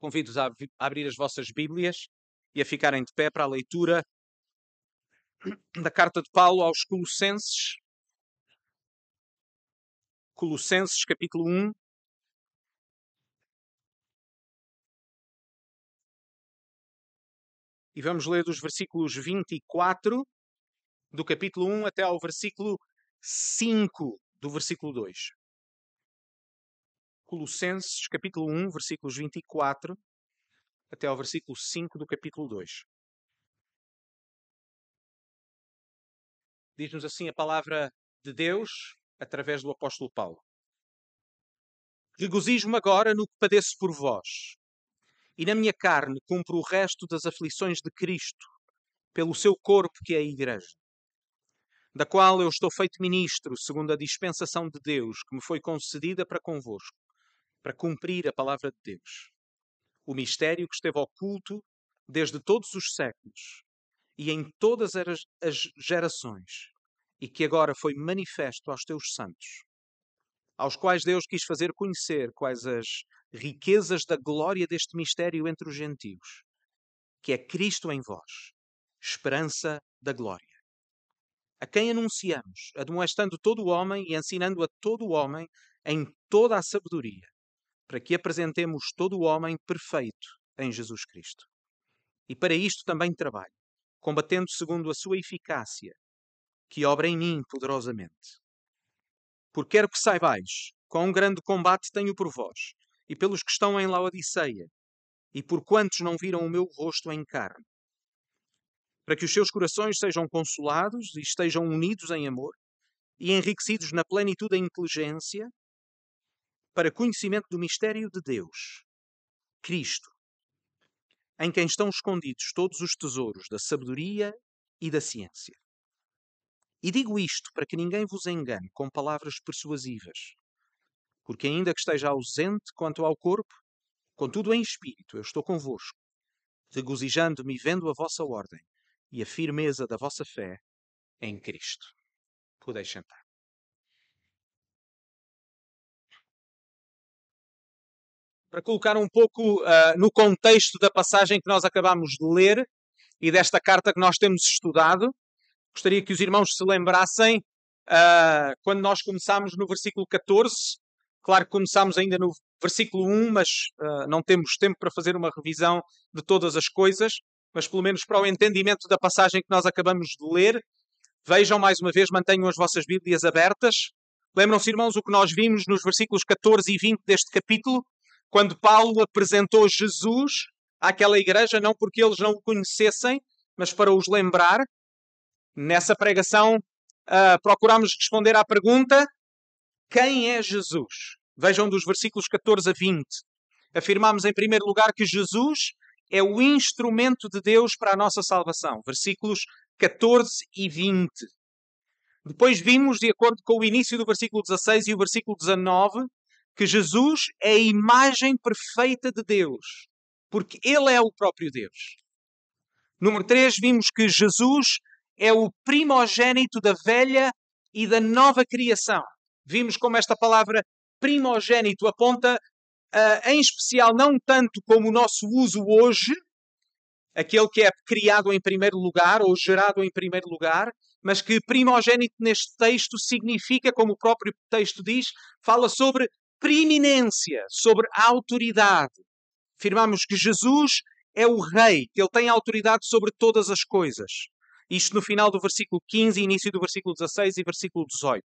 Convido-vos a abrir as vossas Bíblias e a ficarem de pé para a leitura da carta de Paulo aos Colossenses. Colossenses, capítulo 1. E vamos ler dos versículos 24 do capítulo 1 até ao versículo 5 do versículo 2. Colossenses, capítulo 1, versículos 24 até ao versículo 5 do capítulo 2. Diz-nos assim a palavra de Deus através do apóstolo Paulo. Regozijo-me agora no que padeço por vós, e na minha carne cumpro o resto das aflições de Cristo, pelo seu corpo que é a Igreja, da qual eu estou feito ministro, segundo a dispensação de Deus que me foi concedida para convosco para cumprir a palavra de Deus. O mistério que esteve oculto desde todos os séculos e em todas as gerações, e que agora foi manifesto aos teus santos, aos quais Deus quis fazer conhecer quais as riquezas da glória deste mistério entre os gentios, que é Cristo em vós, esperança da glória. A quem anunciamos, admoestando todo o homem e ensinando a todo o homem em toda a sabedoria, para que apresentemos todo o homem perfeito em Jesus Cristo. E para isto também trabalho, combatendo segundo a sua eficácia, que obra em mim poderosamente. Porque quero que saibais quão grande combate tenho por vós e pelos que estão em Laodiceia, e por quantos não viram o meu rosto em carne, para que os seus corações sejam consolados e estejam unidos em amor e enriquecidos na plenitude da inteligência, para conhecimento do mistério de Deus, Cristo, em quem estão escondidos todos os tesouros da sabedoria e da ciência. E digo isto para que ninguém vos engane com palavras persuasivas, porque ainda que esteja ausente quanto ao corpo, contudo em espírito eu estou convosco, regozijando-me vendo a vossa ordem e a firmeza da vossa fé em Cristo. Podeis sentar. Para colocar um pouco uh, no contexto da passagem que nós acabamos de ler e desta carta que nós temos estudado. Gostaria que os irmãos se lembrassem uh, quando nós começámos no versículo 14. Claro que começámos ainda no versículo 1, mas uh, não temos tempo para fazer uma revisão de todas as coisas, mas pelo menos para o entendimento da passagem que nós acabamos de ler. Vejam mais uma vez, mantenham as vossas Bíblias abertas. Lembram-se, irmãos, o que nós vimos nos versículos 14 e 20 deste capítulo? Quando Paulo apresentou Jesus àquela igreja, não porque eles não o conhecessem, mas para os lembrar. Nessa pregação, uh, procuramos responder à pergunta: quem é Jesus? Vejam dos versículos 14 a 20. Afirmamos, em primeiro lugar, que Jesus é o instrumento de Deus para a nossa salvação. Versículos 14 e 20. Depois vimos, de acordo com o início do versículo 16 e o versículo 19, que Jesus é a imagem perfeita de Deus, porque Ele é o próprio Deus. Número 3, vimos que Jesus é o primogênito da velha e da nova criação. Vimos como esta palavra primogênito aponta, uh, em especial, não tanto como o nosso uso hoje, aquele que é criado em primeiro lugar ou gerado em primeiro lugar, mas que primogênito neste texto significa, como o próprio texto diz, fala sobre preeminência, sobre a autoridade. Afirmamos que Jesus é o Rei, que ele tem autoridade sobre todas as coisas. Isto no final do versículo 15, início do versículo 16 e versículo 18.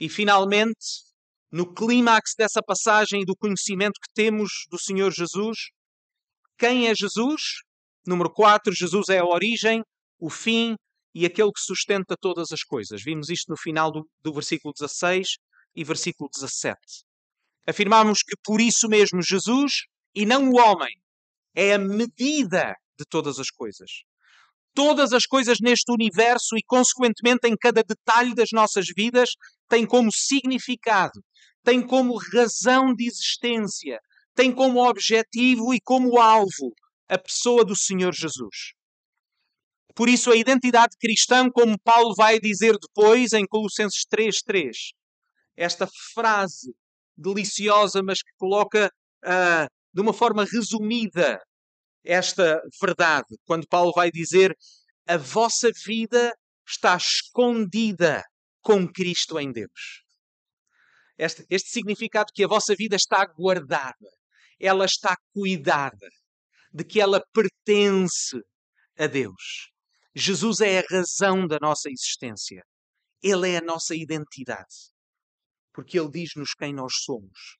E finalmente, no clímax dessa passagem do conhecimento que temos do Senhor Jesus, quem é Jesus? Número 4, Jesus é a origem, o fim e aquele que sustenta todas as coisas. Vimos isto no final do, do versículo 16 e versículo 17. Afirmamos que por isso mesmo Jesus e não o homem é a medida de todas as coisas. Todas as coisas neste universo e, consequentemente, em cada detalhe das nossas vidas, têm como significado, têm como razão de existência, têm como objetivo e como alvo a pessoa do Senhor Jesus. Por isso, a identidade cristã, como Paulo vai dizer depois em Colossenses 3,3, esta frase deliciosa, mas que coloca uh, de uma forma resumida esta verdade, quando Paulo vai dizer: a vossa vida está escondida com Cristo em Deus. Este, este significado que a vossa vida está guardada, ela está cuidada, de que ela pertence a Deus. Jesus é a razão da nossa existência. Ele é a nossa identidade. Porque Ele diz-nos quem nós somos.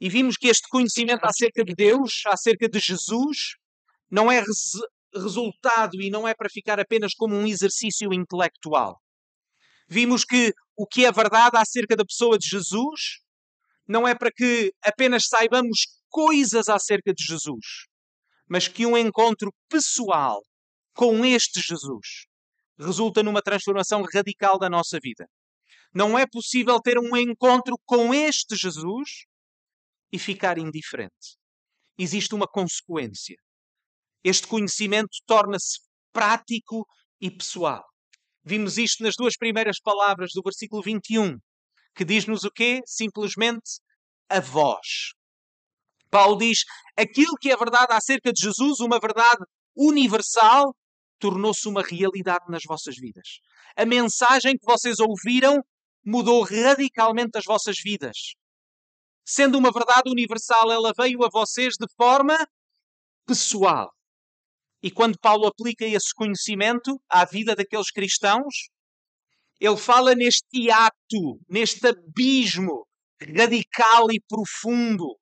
E vimos que este conhecimento acerca de Deus, acerca de Jesus, não é res resultado e não é para ficar apenas como um exercício intelectual. Vimos que o que é verdade acerca da pessoa de Jesus não é para que apenas saibamos coisas acerca de Jesus, mas que um encontro pessoal com este Jesus resulta numa transformação radical da nossa vida. Não é possível ter um encontro com este Jesus e ficar indiferente. Existe uma consequência. Este conhecimento torna-se prático e pessoal. Vimos isto nas duas primeiras palavras do versículo 21, que diz-nos o quê? Simplesmente a voz. Paulo diz: aquilo que é verdade acerca de Jesus, uma verdade universal, tornou-se uma realidade nas vossas vidas. A mensagem que vocês ouviram mudou radicalmente as vossas vidas. Sendo uma verdade universal, ela veio a vocês de forma pessoal. E quando Paulo aplica esse conhecimento à vida daqueles cristãos, ele fala neste ato, neste abismo radical e profundo,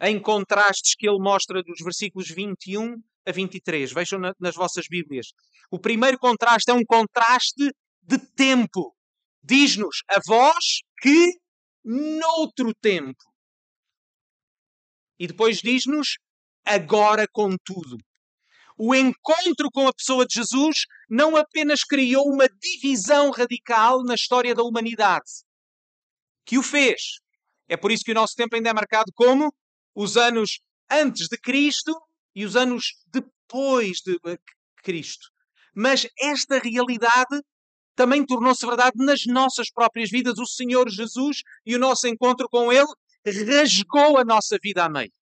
em contrastes que ele mostra dos versículos 21 a 23. Vejam na, nas vossas Bíblias. O primeiro contraste é um contraste de tempo. Diz-nos a vós que noutro tempo. E depois diz-nos agora contudo. O encontro com a pessoa de Jesus não apenas criou uma divisão radical na história da humanidade, que o fez. É por isso que o nosso tempo ainda é marcado como os anos antes de Cristo e os anos depois de eh, Cristo. Mas esta realidade também tornou-se verdade nas nossas próprias vidas. O Senhor Jesus e o nosso encontro com Ele rasgou a nossa vida a meio.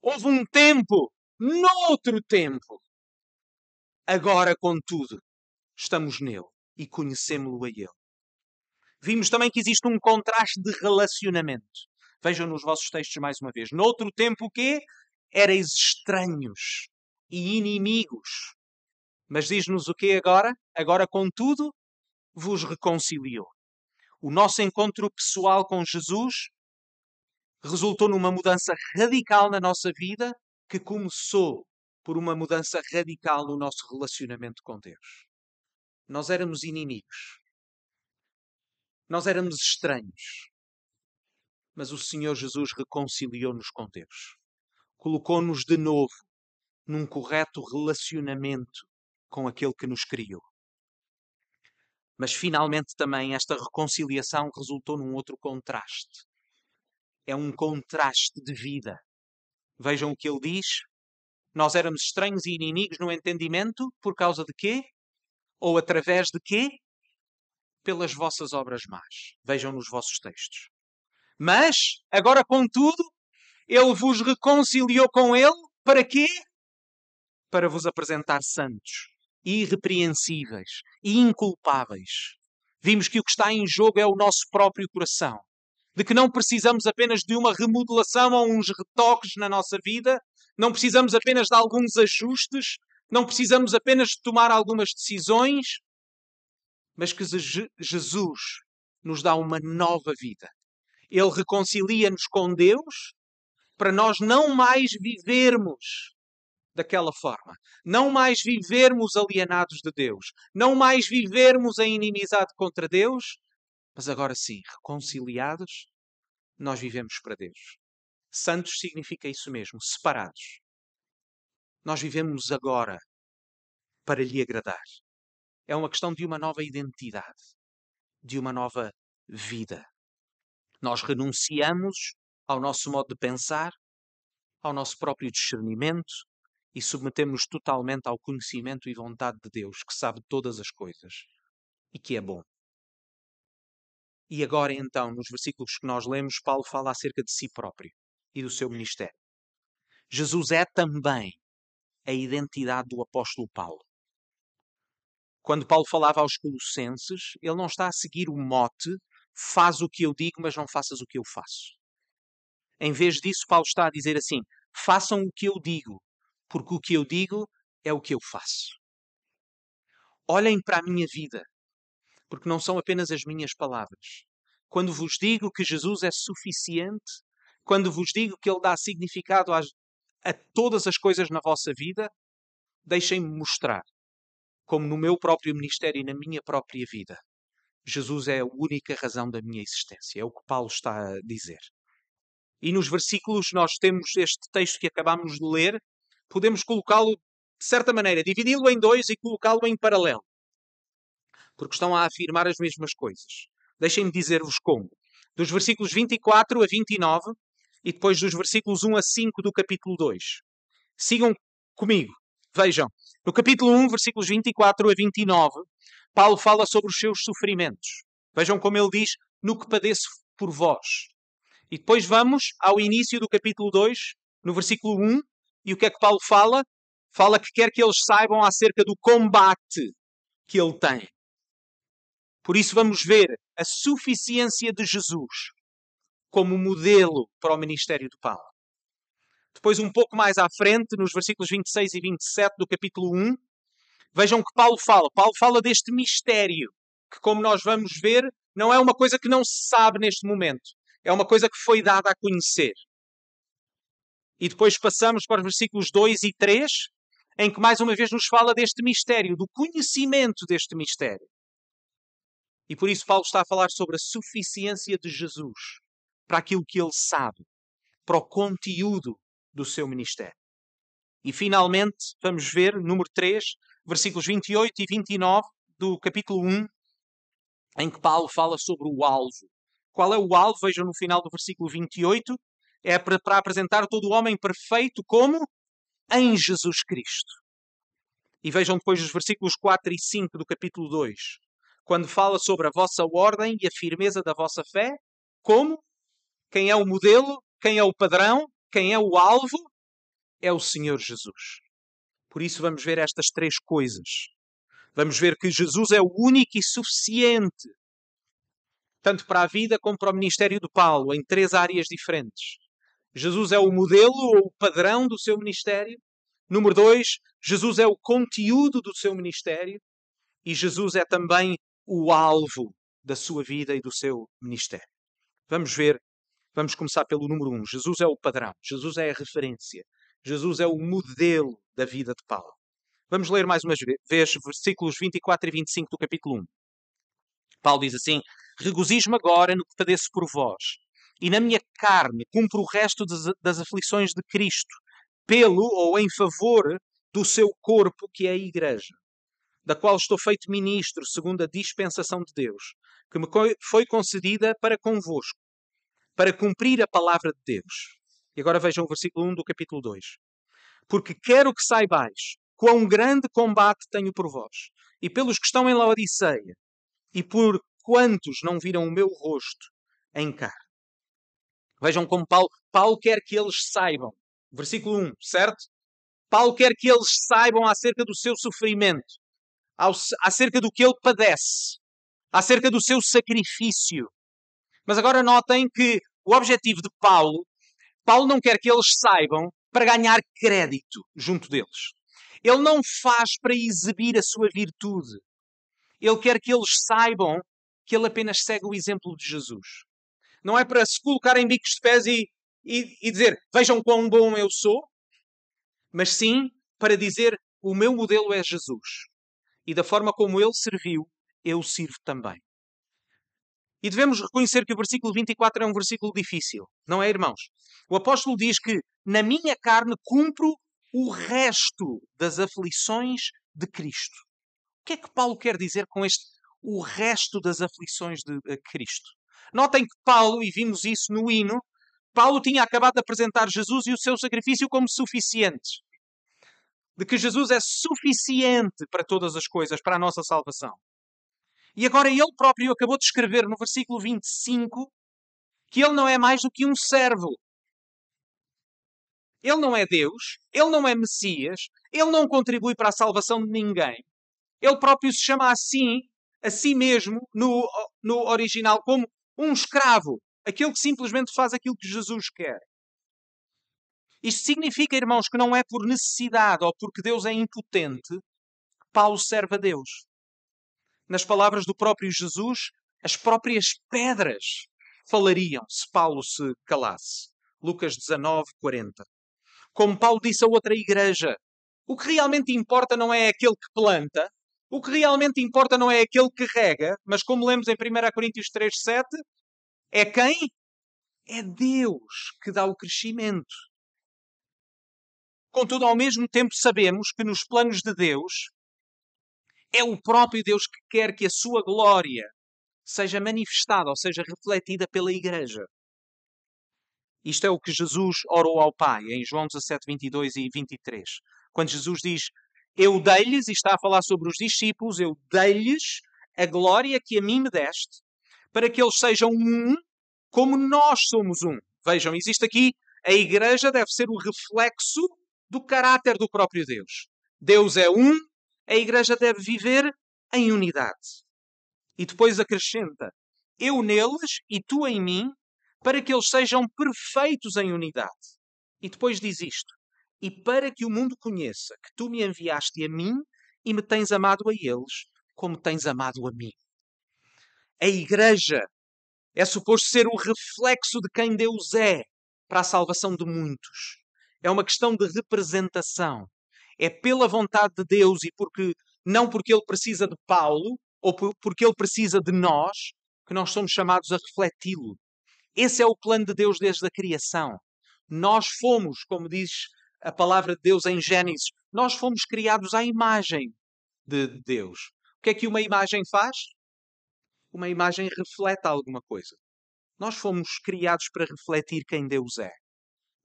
Houve um tempo, noutro tempo. Agora, contudo, estamos nele e conhecemos-lo a Ele. Vimos também que existe um contraste de relacionamento. Vejam nos vossos textos mais uma vez. Noutro tempo o quê? Erais estranhos e inimigos. Mas diz-nos o que agora? Agora, contudo, vos reconciliou. O nosso encontro pessoal com Jesus resultou numa mudança radical na nossa vida que começou por uma mudança radical no nosso relacionamento com Deus. Nós éramos inimigos. Nós éramos estranhos. Mas o Senhor Jesus reconciliou-nos com Deus. Colocou-nos de novo num correto relacionamento com aquele que nos criou. Mas finalmente também esta reconciliação resultou num outro contraste. É um contraste de vida. Vejam o que ele diz. Nós éramos estranhos e inimigos no entendimento por causa de quê? Ou através de quê? Pelas vossas obras más. Vejam nos vossos textos. Mas, agora contudo, ele vos reconciliou com ele para quê? Para vos apresentar santos, irrepreensíveis e inculpáveis. Vimos que o que está em jogo é o nosso próprio coração. De que não precisamos apenas de uma remodelação ou uns retoques na nossa vida, não precisamos apenas de alguns ajustes, não precisamos apenas de tomar algumas decisões, mas que Jesus nos dá uma nova vida. Ele reconcilia-nos com Deus para nós não mais vivermos daquela forma. Não mais vivermos alienados de Deus. Não mais vivermos em inimizade contra Deus. Mas agora sim, reconciliados, nós vivemos para Deus. Santos significa isso mesmo, separados. Nós vivemos agora para lhe agradar. É uma questão de uma nova identidade, de uma nova vida. Nós renunciamos ao nosso modo de pensar, ao nosso próprio discernimento, e submetemos-nos totalmente ao conhecimento e vontade de Deus, que sabe todas as coisas e que é bom. E agora, então, nos versículos que nós lemos, Paulo fala acerca de si próprio. e do seu ministério. Jesus é também a identidade do apóstolo Paulo. Quando Paulo falava aos Colossenses, ele não está a seguir o mote faz o que eu digo, mas não faças o que eu faço. Em vez disso, Paulo está a dizer assim: façam o que eu digo, porque o que eu digo é o que eu faço. Olhem para a minha vida, porque não são apenas as minhas palavras. Quando vos digo que Jesus é suficiente, quando vos digo que Ele dá significado às, a todas as coisas na vossa vida, deixem-me mostrar como no meu próprio ministério e na minha própria vida, Jesus é a única razão da minha existência. É o que Paulo está a dizer. E nos versículos nós temos este texto que acabamos de ler, podemos colocá-lo de certa maneira, dividi-lo em dois e colocá-lo em paralelo. Porque estão a afirmar as mesmas coisas. Deixem-me dizer-vos como. Dos versículos 24 a 29 e depois dos versículos 1 a 5 do capítulo 2. Sigam comigo. Vejam. No capítulo 1, versículos 24 a 29, Paulo fala sobre os seus sofrimentos. Vejam como ele diz: No que padeço por vós. E depois vamos ao início do capítulo 2, no versículo 1, e o que é que Paulo fala? Fala que quer que eles saibam acerca do combate que ele tem. Por isso vamos ver a suficiência de Jesus como modelo para o ministério de Paulo. Depois, um pouco mais à frente, nos versículos 26 e 27 do capítulo 1, vejam que Paulo fala. Paulo fala deste mistério, que, como nós vamos ver, não é uma coisa que não se sabe neste momento. É uma coisa que foi dada a conhecer. E depois passamos para os versículos 2 e 3, em que mais uma vez nos fala deste mistério, do conhecimento deste mistério. E por isso Paulo está a falar sobre a suficiência de Jesus para aquilo que ele sabe, para o conteúdo do seu ministério. E finalmente, vamos ver, número 3, versículos 28 e 29 do capítulo 1, em que Paulo fala sobre o alvo. Qual é o alvo? Vejam no final do versículo 28. É para, apresentar todo o homem perfeito como em Jesus Cristo. E vejam depois os versículos 4 e 5 do capítulo 2, quando fala sobre a vossa ordem e a firmeza da vossa fé, como? Quem é o modelo? Quem é o padrão? Quem é o alvo? É o Senhor Jesus. Por isso vamos ver estas três coisas. Vamos ver que Jesus é o único e suficiente, tanto para a vida como para o ministério de Paulo, em três áreas diferentes. Jesus é o modelo ou o padrão do seu ministério. Número dois, Jesus é o conteúdo do seu ministério. E Jesus é também o alvo da sua vida e do seu ministério. Vamos ver, vamos começar pelo número um. Jesus é o padrão, Jesus é a referência, Jesus é o modelo da vida de Paulo. Vamos ler mais uma vez versículos 24 e 25 do capítulo 1. Paulo diz assim: Regozijo-me agora no que padeço por vós e na minha carne cumpro o resto das aflições de Cristo, pelo ou em favor do seu corpo, que é a Igreja, da qual estou feito ministro, segundo a dispensação de Deus, que me foi concedida para convosco, para cumprir a palavra de Deus. E agora vejam o versículo 1 do capítulo 2. Porque quero que saibais quão grande combate tenho por vós, e pelos que estão em Laodiceia, e por quantos não viram o meu rosto em carne. Vejam como Paulo, Paulo quer que eles saibam. Versículo 1, certo? Paulo quer que eles saibam acerca do seu sofrimento, acerca do que ele padece, acerca do seu sacrifício. Mas agora notem que o objetivo de Paulo, Paulo não quer que eles saibam para ganhar crédito junto deles. Ele não faz para exibir a sua virtude. Ele quer que eles saibam que ele apenas segue o exemplo de Jesus não é para se colocar em bicos de pés e, e, e dizer vejam quão bom eu sou, mas sim para dizer o meu modelo é Jesus. E da forma como ele serviu, eu sirvo também. E devemos reconhecer que o versículo 24 é um versículo difícil, não é, irmãos? O apóstolo diz que na minha carne cumpro o resto das aflições de Cristo. O que é que Paulo quer dizer com este o resto das aflições de Cristo? Notem que Paulo, e vimos isso no hino, Paulo tinha acabado de apresentar Jesus e o seu sacrifício como suficientes. De que Jesus é suficiente para todas as coisas, para a nossa salvação. E agora ele próprio acabou de escrever no versículo 25 que ele não é mais do que um servo. Ele não é Deus, ele não é Messias, ele não contribui para a salvação de ninguém. Ele próprio se chama assim, a si mesmo, no, no original, como um escravo, aquele que simplesmente faz aquilo que Jesus quer. Isto significa, irmãos, que não é por necessidade ou porque Deus é impotente que Paulo serve a Deus. Nas palavras do próprio Jesus, as próprias pedras falariam se Paulo se calasse. Lucas 19, 40. Como Paulo disse a outra igreja, o que realmente importa não é aquele que planta, o que realmente importa não é aquele que rega, mas como lemos em 1 Coríntios 3, 7, é quem? É Deus que dá o crescimento. Contudo, ao mesmo tempo, sabemos que nos planos de Deus é o próprio Deus que quer que a sua glória seja manifestada, ou seja, refletida pela Igreja. Isto é o que Jesus orou ao Pai em João 17, 22 e 23. Quando Jesus diz: Eu dei-lhes, e está a falar sobre os discípulos, eu dei-lhes a glória que a mim me deste, para que eles sejam um como nós somos um. Vejam, existe aqui, a Igreja deve ser o reflexo do caráter do próprio Deus. Deus é um, a Igreja deve viver em unidade. E depois acrescenta: Eu neles e tu em mim, para que eles sejam perfeitos em unidade. E depois diz isto: E para que o mundo conheça que tu me enviaste a mim e me tens amado a eles, como tens amado a mim. A Igreja é suposto ser o reflexo de quem Deus é para a salvação de muitos. É uma questão de representação. É pela vontade de Deus e porque não porque ele precisa de Paulo, ou porque Ele precisa de nós, que nós somos chamados a refleti-lo. Esse é o plano de Deus desde a criação. Nós fomos, como diz a palavra de Deus em Gênesis, nós fomos criados à imagem de Deus. O que é que uma imagem faz? Uma imagem reflete alguma coisa. Nós fomos criados para refletir quem Deus é.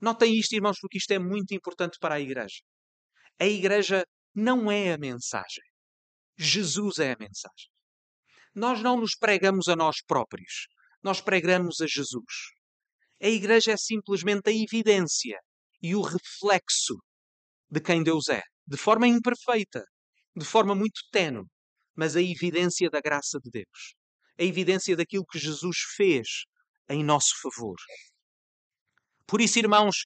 Notem isto, irmãos, porque isto é muito importante para a igreja. A igreja não é a mensagem. Jesus é a mensagem. Nós não nos pregamos a nós próprios, nós pregamos a Jesus. A igreja é simplesmente a evidência e o reflexo de quem Deus é, de forma imperfeita, de forma muito tenue, mas a evidência da graça de Deus, a evidência daquilo que Jesus fez em nosso favor. Por isso, irmãos,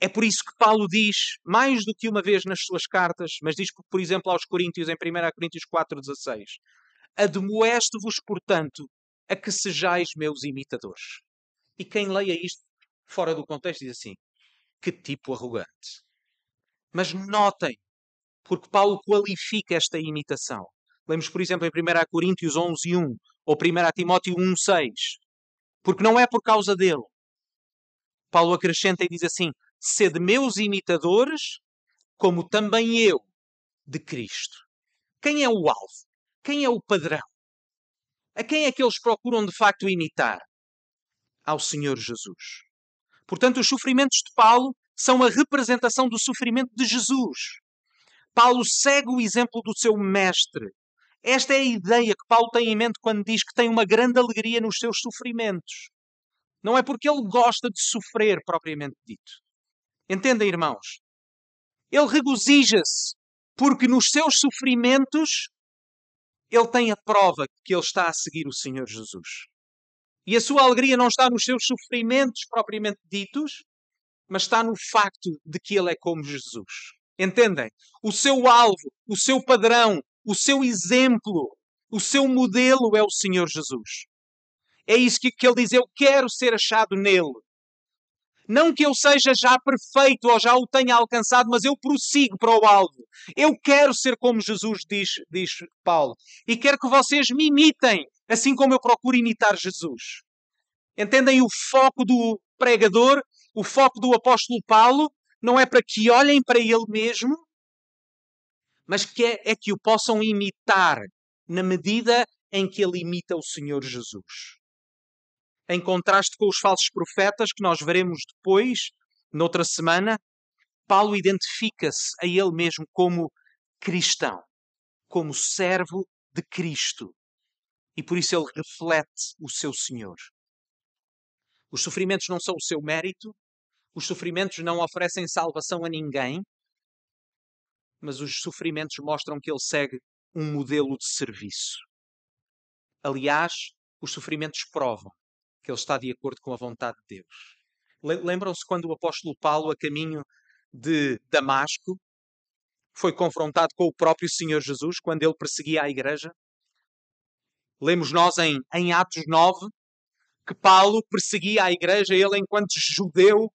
é por isso que Paulo diz, mais do que uma vez nas suas cartas, mas diz, por exemplo, aos Coríntios, em 1 Coríntios 4,16: Admoeste-vos, portanto, a que sejais meus imitadores. E quem leia isto fora do contexto diz assim: Que tipo arrogante. Mas notem, porque Paulo qualifica esta imitação. Lemos, por exemplo, em 1 Coríntios 11, 1 ou 1 Timóteo 1, 6. Porque não é por causa dele. Paulo acrescenta e diz assim: sede meus imitadores, como também eu de Cristo. Quem é o alvo? Quem é o padrão? A quem é que eles procuram de facto imitar? Ao Senhor Jesus. Portanto, os sofrimentos de Paulo são a representação do sofrimento de Jesus. Paulo segue o exemplo do seu mestre. Esta é a ideia que Paulo tem em mente quando diz que tem uma grande alegria nos seus sofrimentos. Não é porque ele gosta de sofrer, propriamente dito. Entendem, irmãos? Ele regozija-se porque nos seus sofrimentos ele tem a prova que ele está a seguir o Senhor Jesus. E a sua alegria não está nos seus sofrimentos propriamente ditos, mas está no facto de que ele é como Jesus. Entendem? O seu alvo, o seu padrão, o seu exemplo, o seu modelo é o Senhor Jesus. É isso que, que ele diz: Eu quero ser achado nele. Não que eu seja já perfeito ou já o tenha alcançado, mas eu prossigo para o alvo. Eu quero ser como Jesus diz, diz Paulo. E quero que vocês me imitem, assim como eu procuro imitar Jesus. Entendem o foco do pregador, o foco do apóstolo Paulo? Não é para que olhem para ele mesmo, mas que é, é que o possam imitar na medida em que ele imita o Senhor Jesus em contraste com os falsos profetas que nós veremos depois, noutra semana, Paulo identifica-se a ele mesmo como cristão, como servo de Cristo. E por isso ele reflete o seu Senhor. Os sofrimentos não são o seu mérito, Os sofrimentos não oferecem salvação a ninguém, mas os sofrimentos mostram que ele segue um modelo de serviço. Aliás, os sofrimentos provam que ele está de acordo com a vontade de Deus. Lembram-se quando o apóstolo Paulo, a caminho de Damasco, foi confrontado com o próprio Senhor Jesus quando ele perseguia a igreja? Lemos nós em, em Atos 9 que Paulo perseguia a igreja, ele, enquanto judeu,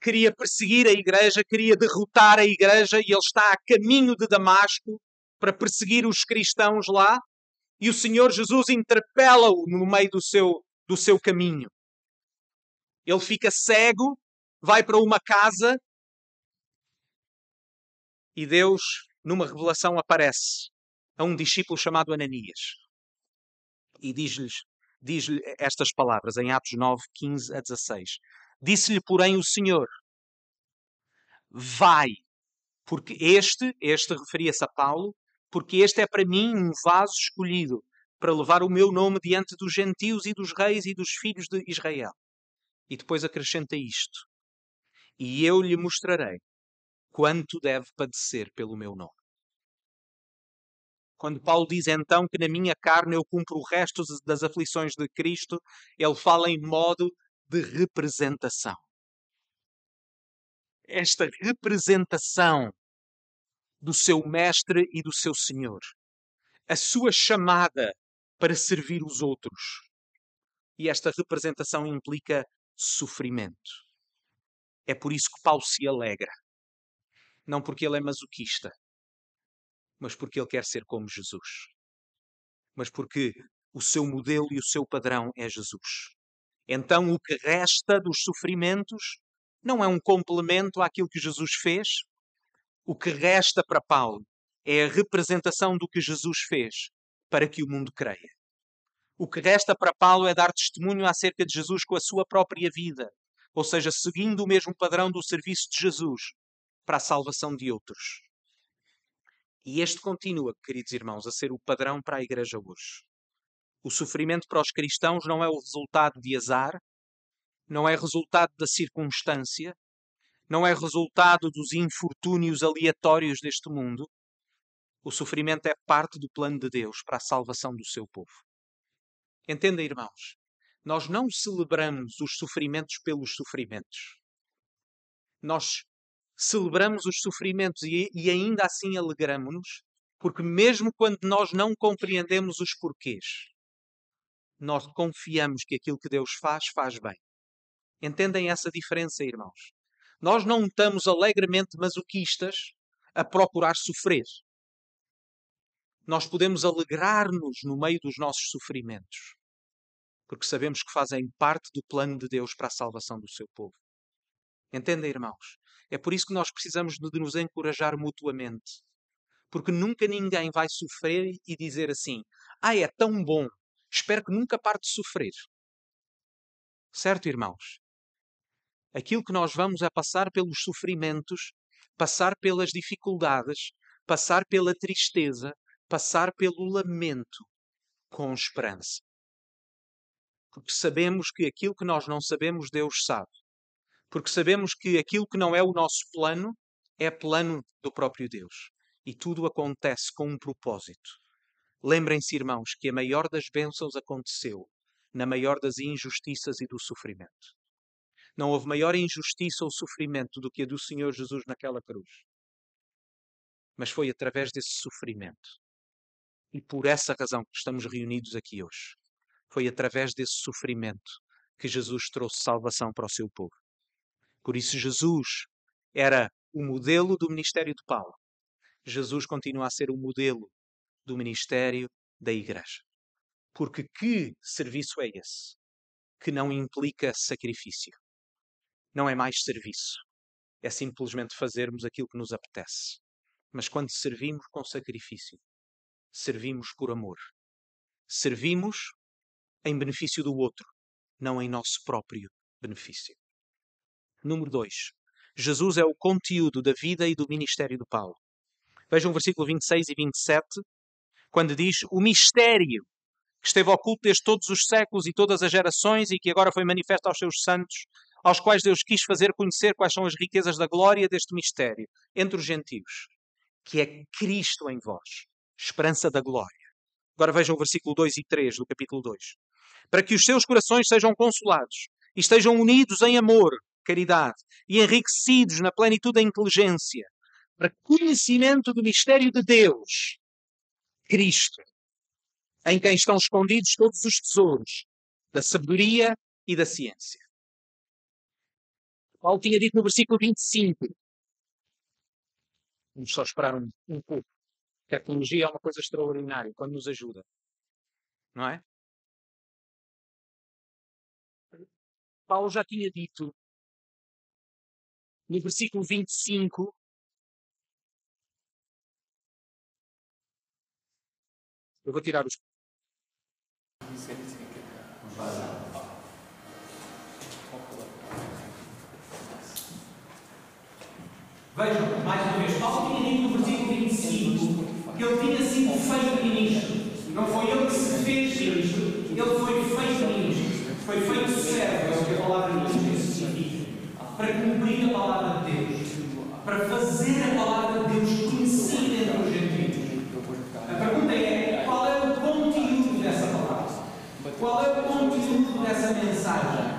queria perseguir a igreja, queria derrotar a igreja, e ele está a caminho de Damasco para perseguir os cristãos lá, e o Senhor Jesus interpela-o no meio do seu, do seu caminho. Ele fica cego, vai para uma casa e Deus, numa revelação, aparece a um discípulo chamado Ananias e diz-lhe diz estas palavras em Atos 9, 15 a 16. Disse-lhe, porém, o Senhor: Vai, porque este, este referia-se a Paulo, porque este é para mim um vaso escolhido para levar o meu nome diante dos gentios e dos reis e dos filhos de Israel. E depois acrescenta isto: E eu lhe mostrarei quanto deve padecer pelo meu nome. Quando Paulo diz então que na minha carne eu cumpro o resto das aflições de Cristo, ele fala em modo de representação. Esta representação do seu Mestre e do seu Senhor. A sua chamada para servir os outros. E esta representação implica sofrimento. É por isso que Paulo se alegra. Não porque ele é masoquista, mas porque ele quer ser como Jesus. Mas porque o seu modelo e o seu padrão é Jesus. Então o que resta dos sofrimentos não é um complemento àquilo que Jesus fez. O que resta para Paulo é a representação do que Jesus fez para que o mundo creia. O que resta para Paulo é dar testemunho acerca de Jesus com a sua própria vida, ou seja, seguindo o mesmo padrão do serviço de Jesus, para a salvação de outros. E este continua, queridos irmãos, a ser o padrão para a igreja hoje. O sofrimento para os cristãos não é o resultado de azar, não é resultado da circunstância, não é resultado dos infortúnios aleatórios deste mundo. O sofrimento é parte do plano de Deus para a salvação do seu povo. Entenda, irmãos, nós não celebramos os sofrimentos pelos sofrimentos. Nós celebramos os sofrimentos e, e ainda assim alegramos-nos, porque mesmo quando nós não compreendemos os porquês, nós confiamos que aquilo que Deus faz, faz bem. Entendem essa diferença, irmãos? Nós não estamos alegremente masoquistas a procurar sofrer. Nós podemos alegrar-nos no meio dos nossos sofrimentos, porque sabemos que fazem parte do plano de Deus para a salvação do seu povo. Entendem, irmãos? É por isso que nós precisamos de nos encorajar mutuamente. Porque nunca ninguém vai sofrer e dizer assim: Ah, é tão bom, espero que nunca pare de sofrer. Certo, irmãos? Aquilo que nós vamos é passar pelos sofrimentos, passar pelas dificuldades, passar pela tristeza, passar pelo lamento com esperança. Porque sabemos que aquilo que nós não sabemos, Deus sabe porque sabemos que aquilo que não é o nosso plano é plano do próprio Deus. E tudo acontece com um propósito. Lembrem-se, irmãos, que a maior das bênçãos aconteceu na maior das injustiças e do sofrimento. Não houve maior injustiça ou sofrimento do que a do Senhor Jesus naquela cruz. Mas foi através desse sofrimento. E por essa razão que estamos reunidos aqui hoje. Foi através desse sofrimento que Jesus trouxe salvação para o seu povo. Por isso, Jesus era o modelo do ministério de Paulo. Jesus continua a ser o modelo do ministério da Igreja. Porque que serviço é esse? Que não implica sacrifício. Não é mais serviço. É simplesmente fazermos aquilo que nos apetece. Mas quando servimos com sacrifício, servimos por amor. Servimos em benefício do outro, não em nosso próprio benefício. Número 2. Jesus é o conteúdo da vida e do ministério de Paulo. Vejam o versículo 26 e 27, quando diz: O mistério que esteve oculto desde todos os séculos e todas as gerações e que agora foi manifesto aos seus santos, aos quais Deus quis fazer conhecer quais são as riquezas da glória deste mistério entre os gentios, que é Cristo em vós, esperança da glória. Agora vejam o versículo 2 e 3 do capítulo 2. Para que os seus corações sejam consolados e estejam unidos em amor, caridade, e enriquecidos na plenitude da inteligência, para conhecimento do mistério de Deus, Cristo, em quem estão escondidos todos os tesouros da sabedoria e da ciência. Paulo tinha dito no versículo 25. Vamos só esperar um, um pouco. A tecnologia é uma coisa extraordinária quando nos ajuda. Não é? Paulo já tinha dito no versículo 25 Eu vou tirar os. Vejam, mais uma vez, Paulo tinha dito no versículo 25 que ele tinha sido feito ministro. Não foi ele que se fez ministro, ele foi feito ministro. Foi feito servo, é o que a palavra ministro significa. Para cumprir a palavra de Deus. Para fazer a palavra de Deus conhecida entre os gentios. A pergunta é: qual é o conteúdo dessa palavra? Qual é o conteúdo dessa mensagem?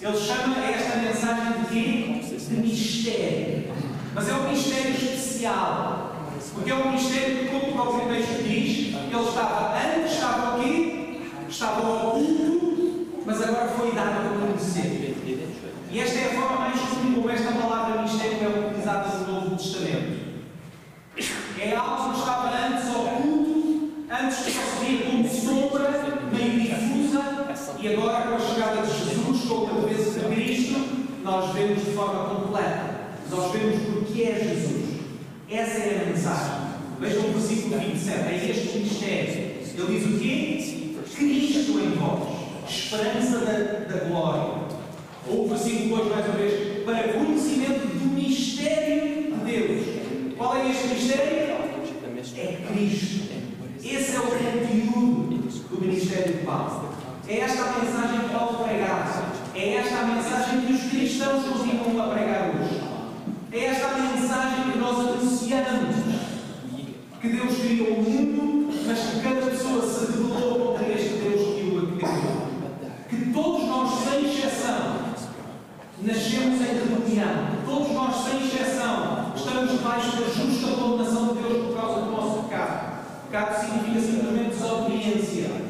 Ele chama esta mensagem de quê? De mistério. Mas é um mistério especial. Porque é um mistério que, como o próprio texto diz, ele estava, antes estava aqui, estava oculto, mas agora foi dado a conhecer. E esta é a forma mais comum como esta palavra mistério é utilizada no Novo Testamento. É algo que estava antes oculto, antes que via como sombra, meio difusa, e agora com a chegada de Jesus, com a cabeça de Cristo, nós vemos de forma completa. Nós vemos porque é Jesus. Essa é a mensagem. Vejam o versículo 27. É este mistério. Ele diz o quê? Cristo em vós. Esperança da, da glória. Ou o versículo 2, mais uma vez. Para conhecimento do mistério de Deus. Qual é este mistério? É Cristo. Esse é o conteúdo do ministério de Paulo. É esta a mensagem que Paulo pregava. É esta a mensagem que os cristãos continuam a pregar hoje. É esta a mensagem que nós anunciamos. Que Deus criou o mundo, mas que cada pessoa se rebelou contra este Deus que o criou. Que todos nós, sem exceção, nascemos em rebelião. Todos nós, sem exceção, estamos debaixo da justa condenação de Deus por causa do nosso pecado. Pecado significa simplesmente desobediência.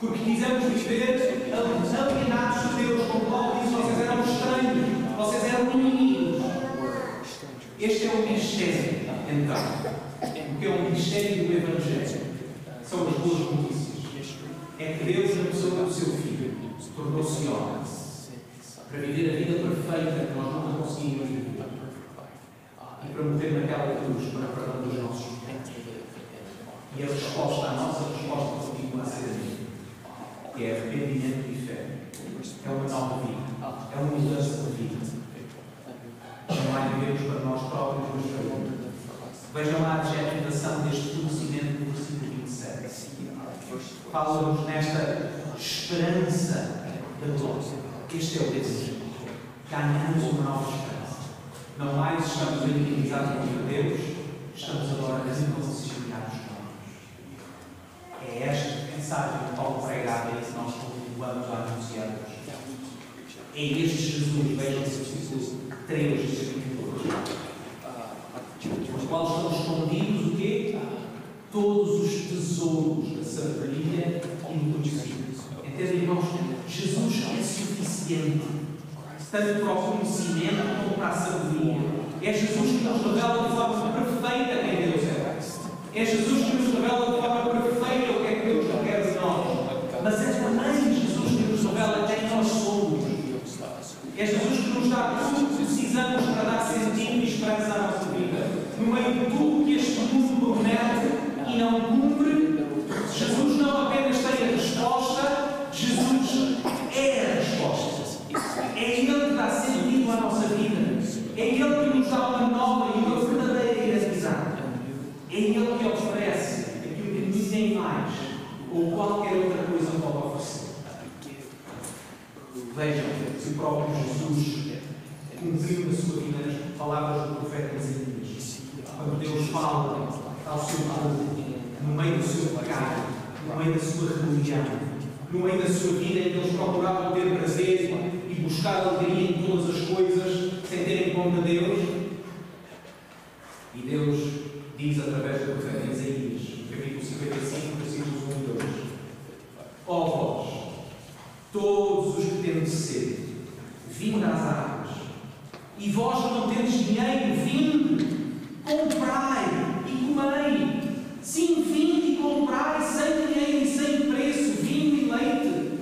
Porque quisemos viver alienados de Deus, como Paulo diz, vocês eram estranhos, vocês eram inimigos. Este é o mistério, então. Que é o mistério do Evangelho? São as boas notícias. É que Deus, na pessoa do seu Filho, tornou-se homem para viver a vida perfeita que nós nunca conseguimos viver. E para morrer naquela cruz para perdão dos nossos pecados. E a resposta, a nossa resposta continua a ser a mesma. Que é arrependimento e fé. É uma nova vida. É uma mudança de vida. Não há vivemos para nós próprios, mas para outro. Vejam a adjetivação deste conhecimento do versículo 27. Fala-nos nesta esperança da glória. Este é o desejo. Ganhamos uma nova esperança. Não mais estamos em inimizade contra Deus, estamos agora reconciliados com Deus. É esta mensagem que Paulo pregava e que nós continuamos a anunciar hoje. É este Jesus, vejam o versículo 3 do capítulo 2. Nos quais estão escondidos o quê? Todos os tesouros da sabedoria e do conhecimento. Entendem, irmãos? Jesus é suficiente, tanto para o conhecimento como para a sabedoria. É Jesus que nos revela de forma perfeita quem Deus é. É Jesus que nos revela de forma perfeita o que é que Deus quer de nós. Mas é também Jesus que nos revela quem nós somos. É Jesus que nos dá tudo que precisamos para dar sentido e esperança à nossa vida. No meio de tudo que este mundo promete e não cumpre, Jesus não apenas tem a resposta, Jesus é a resposta. É Ele que dá sentido à nossa vida. É Ele que nos dá uma nova e uma verdadeira identidade. É Ele que oferece aquilo que ninguém mais ou qualquer outra coisa pode oferecer. Vejam se o próprio Jesus cumpriu na sua vida as palavras do profeta Isaías. Quando Deus fala ao seu povo, no meio do seu pecado, no meio da sua rebelião, no meio da sua vida em que eles procuravam ter prazer e buscar alegria em todas as coisas, sem ter em conta Deus. E Deus diz através do profeta Isaías, capítulo 55, versículos 1 e 2: Ó vós, todos os que tendes sede, vinde às águas, e vós que não tendes dinheiro, vinde, comprai e comei. Sim, vinde e comprai sem dinheiro e sem preço, vinho e leite.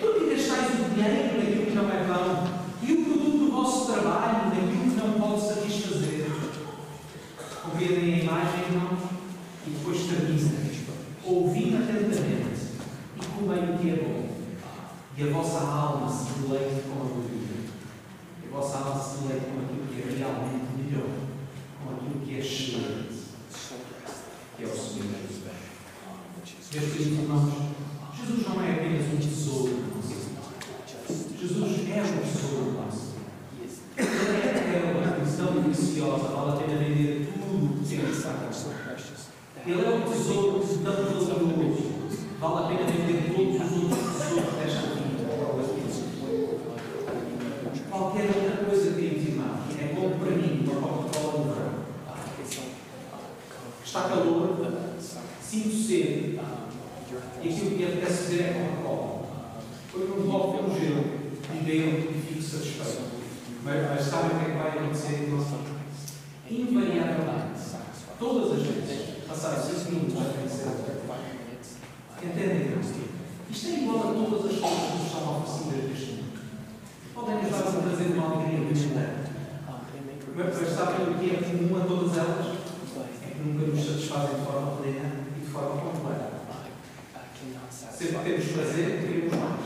Por que gastais o dinheiro naquilo que não é vão e o produto do vosso trabalho naquilo que não pode satisfazer? Compreendem a imagem, irmãos? E depois termina. Ouvindo atentamente e comei o que é bom, e a vossa alma se deleite com a bebida. E a vossa alma se deleite com aquilo que é realmente melhor, com aquilo que é excelente, que é o Senhor. Meus queridos irmãos, Jesus não é apenas um tesouro nosso. Jesus é um tesouro nosso. Ele é aquela tão preciosa, vale a pena vender tudo o que tem Ele é um tesouro tão valoroso, vale a pena vender todos os outros tesouros desta vida. Qualquer outra coisa, queridos irmãos, é como para mim uma Coca-Cola no verão. Está calor, sinto sede, e aquilo que apetece fazer é Coca-Cola. Põe um copo com gelo e bebo e fico satisfeito. Mas, mas sabem o que é que vai acontecer em nossa Invariavelmente, todas as passaram 5 minutos a vencer. Entendem? Isto é igual a todas as coisas que nos são oferecidas neste mundo. Podem nos dar a trazer uma alegria momentânea. Mas, sabem o que é comum a todas elas? É que nunca nos satisfazem de forma plena e de forma completa. Sempre que temos prazer, queremos mais.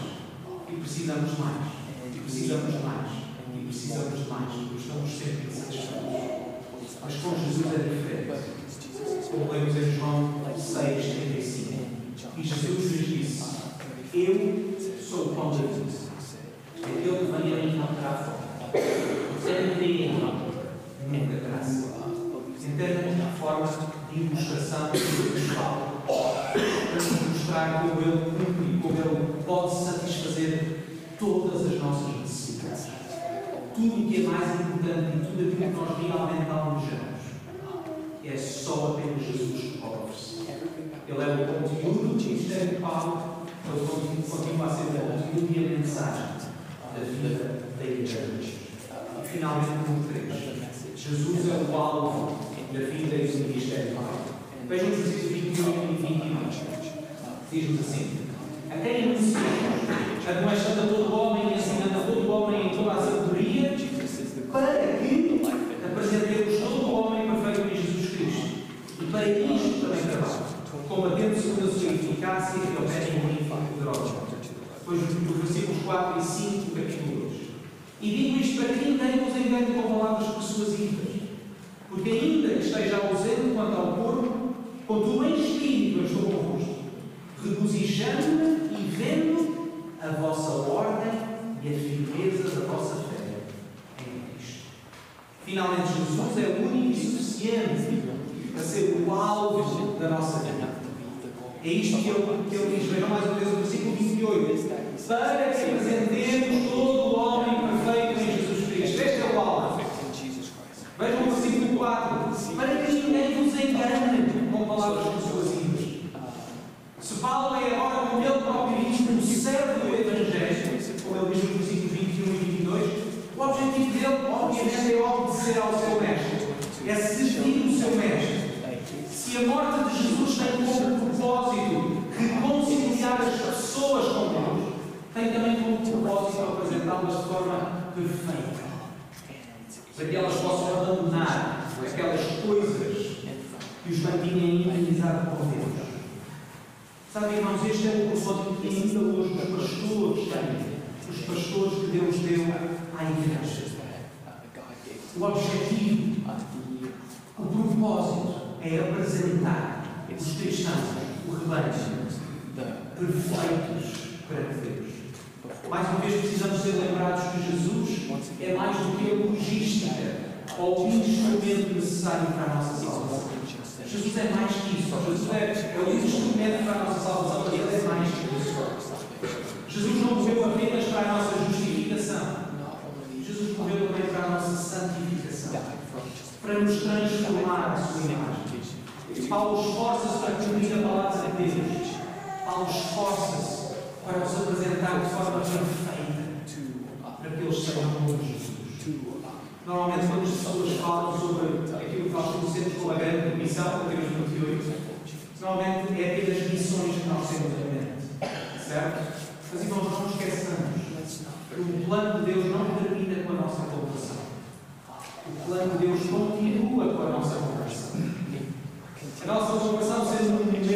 E precisamos mais. E precisamos mais. E precisamos mais. Estamos sempre insatisfeitos. Mas com Jesus é diferente. Como lemos em João 6, 35. E Jesus lhes disse: Eu sou o pão da vida. Aquele que vem a mim não terá fome. Sem me nunca terá sede. Entendem a forma de ilustração nos fala para nos mostrar como Ele cumpre, como Ele pode satisfazer todas as nossas necessidades. Tudo o que é mais importante e tudo aquilo que nós realmente almejamos é só apenas Jesus que pode oferecer. Ele é o conteúdo do ministério de Paulo, ele continua a ser o conteúdo e a mensagem da vida da igreja. Finalmente, número 3. Jesus é o alvo da vida e do ministério de Paulo. Vejam os versículos 21 e 22. Diz-nos assim: A quem anunciamos, admoestando a todo homem e ensinando a todo homem em toda a sabedoria, para que apresentemos todo o homem perfeito em Jesus Cristo. E para isto também trabalho, combatendo segundo a sua eficácia e opera em mim poderosa. Depois, nos versículos 4 e 5 do capítulo 2. E digo isto para que ninguém vos engane com palavras persuasivas. Porque ainda que esteja ausente quanto ao corpo, contudo em espírito eu estou convosco, regozijando-me e vendo a vossa ordem e a firmeza da vossa fé em Cristo. Finalmente, Jesus é o único e suficiente para ser o alvo da nossa vida. É isto que ele, que ele diz. Vejam mais uma vez o versículo 28. Para que apresentemos todo o homem perfeito em Jesus Cristo. Este é o alvo. Vejam o versículo 4. Para que ninguém vos engane com palavras persuasivas. Se Paulo é agora, como ele próprio um servo do Evangelho, como ele diz nos versículos 21 e 22, o objetivo dele, obviamente, é obedecer ao seu mestre. É seguir o seu mestre. Se a morte de Jesus tem como propósito reconciliar as pessoas com Deus, tem também como propósito apresentá-las de forma perfeita. Para que elas possam abandonar aquelas coisas que os mantinham inimizade com Deus. Sabe, irmãos, este é o propósito que ainda hoje os pastores têm. Os pastores que Deus deu à igreja. O objetivo, o propósito é apresentar os cristãos, o rebanho, perfeitos para Deus. Mais uma vez precisamos ser lembrados que Jesus é mais do que a logística ou o instrumento necessário para a nossa salvação. Jesus é mais que isso. Jesus é, é o instrumento para a nossa salvação, mas Ele é mais que isso. Jesus não morreu apenas para a nossa justificação. Jesus morreu também para a nossa santificação. Para nos transformar à sua imagem. Paulo esforça-se para cumprir a palavra de Deus. Paulo esforça-se para nos apresentar de forma perfeita para que eles sejam como Jesus. Normalmente, quando as pessoas falam sobre aquilo que nós conhecemos como a grande comissão, Mateus 28, normalmente é apenas missões que nós temos em mente. Certo? Mas, irmãos, não esqueçamos que o plano de Deus não termina com a nossa conversão. O plano de Deus continua com a nossa conversão. A nossa conversão, sendo um momento,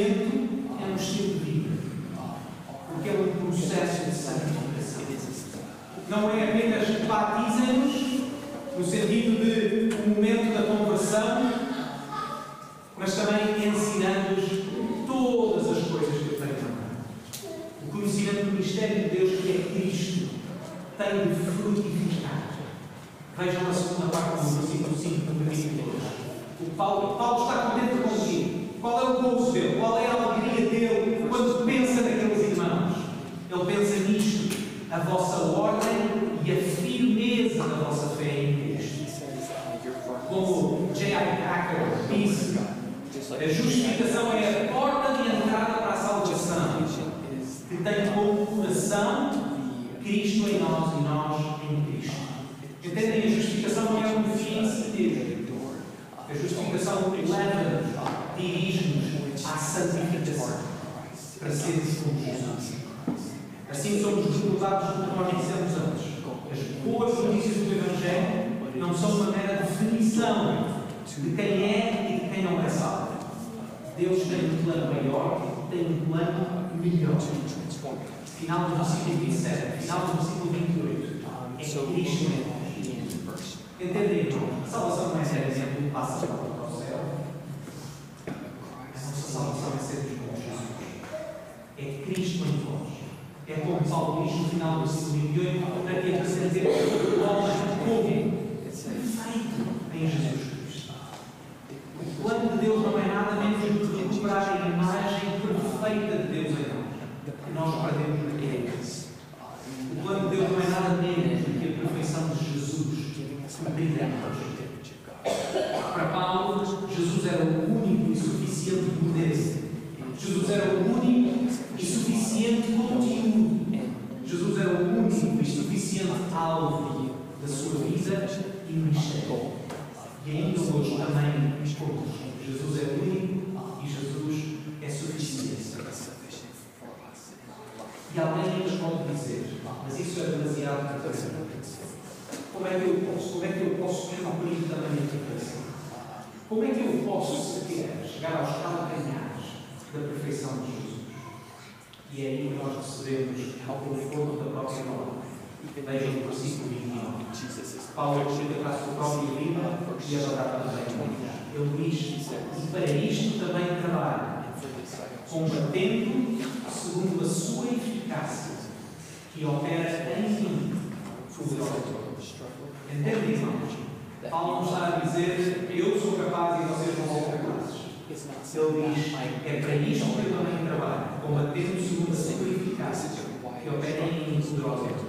é um estilo de vida. Porque é um processo de santificação. Não é apenas batizem-nos no sentido de um momento da conversão, mas também ensinando-os todas as coisas que eu tenho mandado. O conhecimento do mistério de Deus, que é Cristo, tem de frutificar. Vejam a segunda parte do versículo 5 do capítulo 2. O Paulo, Paulo está contente consigo. Qual é o gozo dele? Qual é a alegria dele quando pensa naqueles irmãos? Ele pensa nisto, a vossa ordem e a firmeza da vossa fé em Cristo. Como J.I. Packer disse, a justificação é a porta de entrada para a salvação, que tem como coração Cristo em nós e nós em Cristo. Entendem? A justificação é um fim em si mesmo. A justificação leva-nos, dirige-nos à santificação, para sermos como Jesus. Assim somos recordados do que nós dissemos antes. As boas notícias do Evangelho não são uma mera definição de quem é e de quem não é salvo. Deus tem um plano maior, tem um plano melhor. Final do versículo 27, final do versículo 28. É Cristo em Entendem, irmão? A salvação não é meramente um passaporte para o céu. A nossa salvação é sermos como Jesus. É Cristo em vós. É como Paulo diz no final do versículo 28, para que apresentemos o homem como perfeito em Jesus Cristo. O plano de Deus não é nada menos do que recuperar a imagem perfeita de Deus em nós, nós perdemos naquele O plano de Deus não é nada menos do que a perfeição de Jesus cumprida em nós. Para Paulo, Jesus era o único e suficiente modelo. Jesus era o único e suficiente conteúdo. Jesus era o único e suficiente alvo da sua vida e ministério. E ainda hoje também poucos. Jesus é único e Jesus é suficiente. E alguém ainda pode dizer, mas isso é demasiado para como é que eu posso, como é que eu posso cumprir também a perfeição? Como é que eu posso sequer chegar aos calcanhares da perfeição de Jesus? E é aí que nós recebemos ao conforto da própria palavra. Vejam o versículo 29. Paulo chega para a sua própria vida e agora também. Ele diz: E para isto também trabalho, combatendo segundo a sua eficácia, que opera em mim, poderosa. Entende, irmãos? Paulo está a dizer eu sou capaz e vocês não capazes. Ele diz, é para isto que eu também trabalho, combatendo segundo a sua eficácia, que opera em mim poderosamente.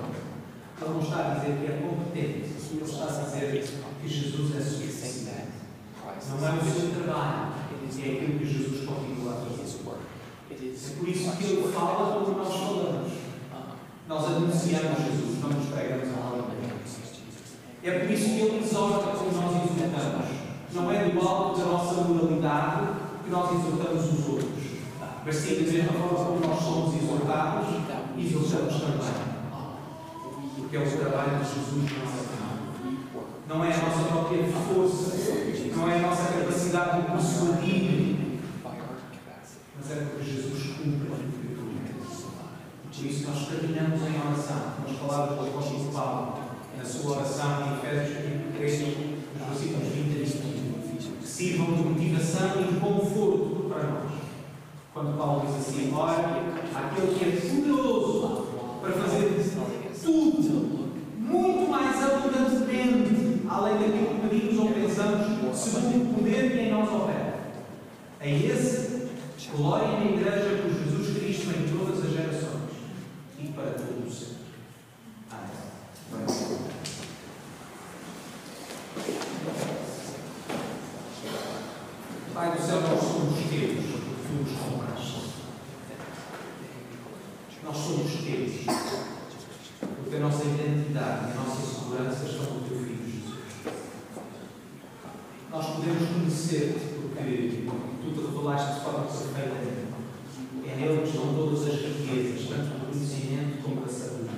Ele não está a dizer que é competente, ele está a dizer que Jesus é suficiente. Não é o seu trabalho, é aquilo que Jesus continua a fazer. É por isso que ele fala como nós falamos. Nós anunciamos Jesus, não nos pregamos a palavra. É por isso que ele exorta como nós exortamos. Não é do alto da nossa moralidade que nós exortamos os outros. Mas sim, da mesma forma como nós somos exortados, exortamos também. Porque é o trabalho de Jesus na nossa vida. Não é a nossa própria força, não é a nossa capacidade de persuadir, mas é porque Jesus cumpre Por isso nós terminamos em oração, nas palavras do apóstolo Paulo, na sua oração em Efésios capítulo 3, nos versículos 20 e 21, que sirvam de motivação e de conforto para nós. Quando Paulo diz assim, ora, aquele que é poderoso para fazer tudo, muito mais abundantemente, além daquilo que pedimos ou pensamos, segundo o poder que em nós opera. A esse, glória na Igreja por Jesus Cristo em todas as gerações e para todo o sempre. Amém. Pai do céu, nós somos teus, porque tu nos compraste. Nós somos teus, porque a nossa identidade e a nossa segurança estão no teu Filho Jesus. Nós podemos conhecer-te porque tu te revelaste de forma perfeita. É nele que estão todas as riquezas, tanto do conhecimento como da sabedoria.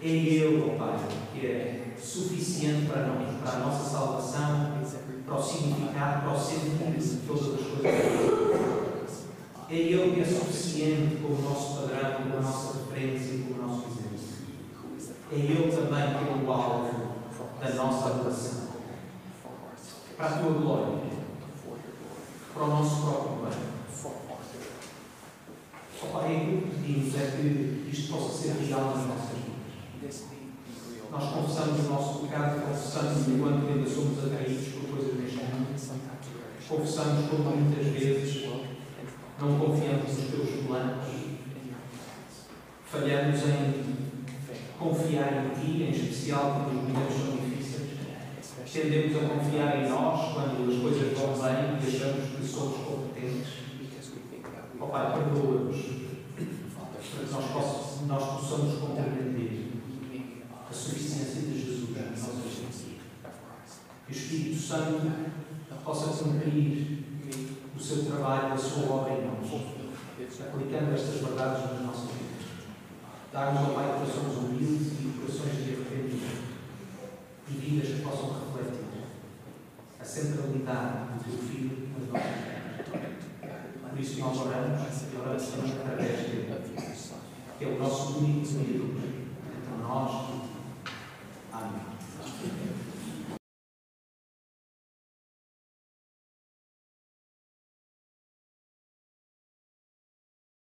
É Ele, ó Pai, que é suficiente para nós, para a nossa salvação, para o significado, para o sentido de todas as coisas. É Ele que é suficiente como nosso padrão, como a nossa referência e como o nosso exemplo. É Ele também que é o alvo da nossa adoração. Para a tua glória, para o nosso próprio bem. Ó Pai, aquilo que pedimos é que isto possa ser real nas nossas vidas. Nós confessamos o nosso pecado, confessamos enquanto ainda somos atraídos por coisas deste mundo. Confessamos como muitas vezes não confiamos nos teus planos. Falhamos em confiar em Ti, em especial quando os momentos são. Tendemos a confiar em nós quando as coisas vão bem e achamos que somos competentes. Ó oh, Pai, perdoa-nos para que nós, possamos, nós possamos compreender a suficiência de Jesus nas nossas vidas. Que o Espírito Santo possa cumprir o seu trabalho, a sua obra em nós, aplicando estas verdades nas nossas vidas. Dá-nos, ó Pai, corações humildes e corações de e vidas que possam refletir a centralidade do Teu Filho nas nossas vidas. Por isso nós oramos e oramos através dele, que é o nosso único mediador entre nós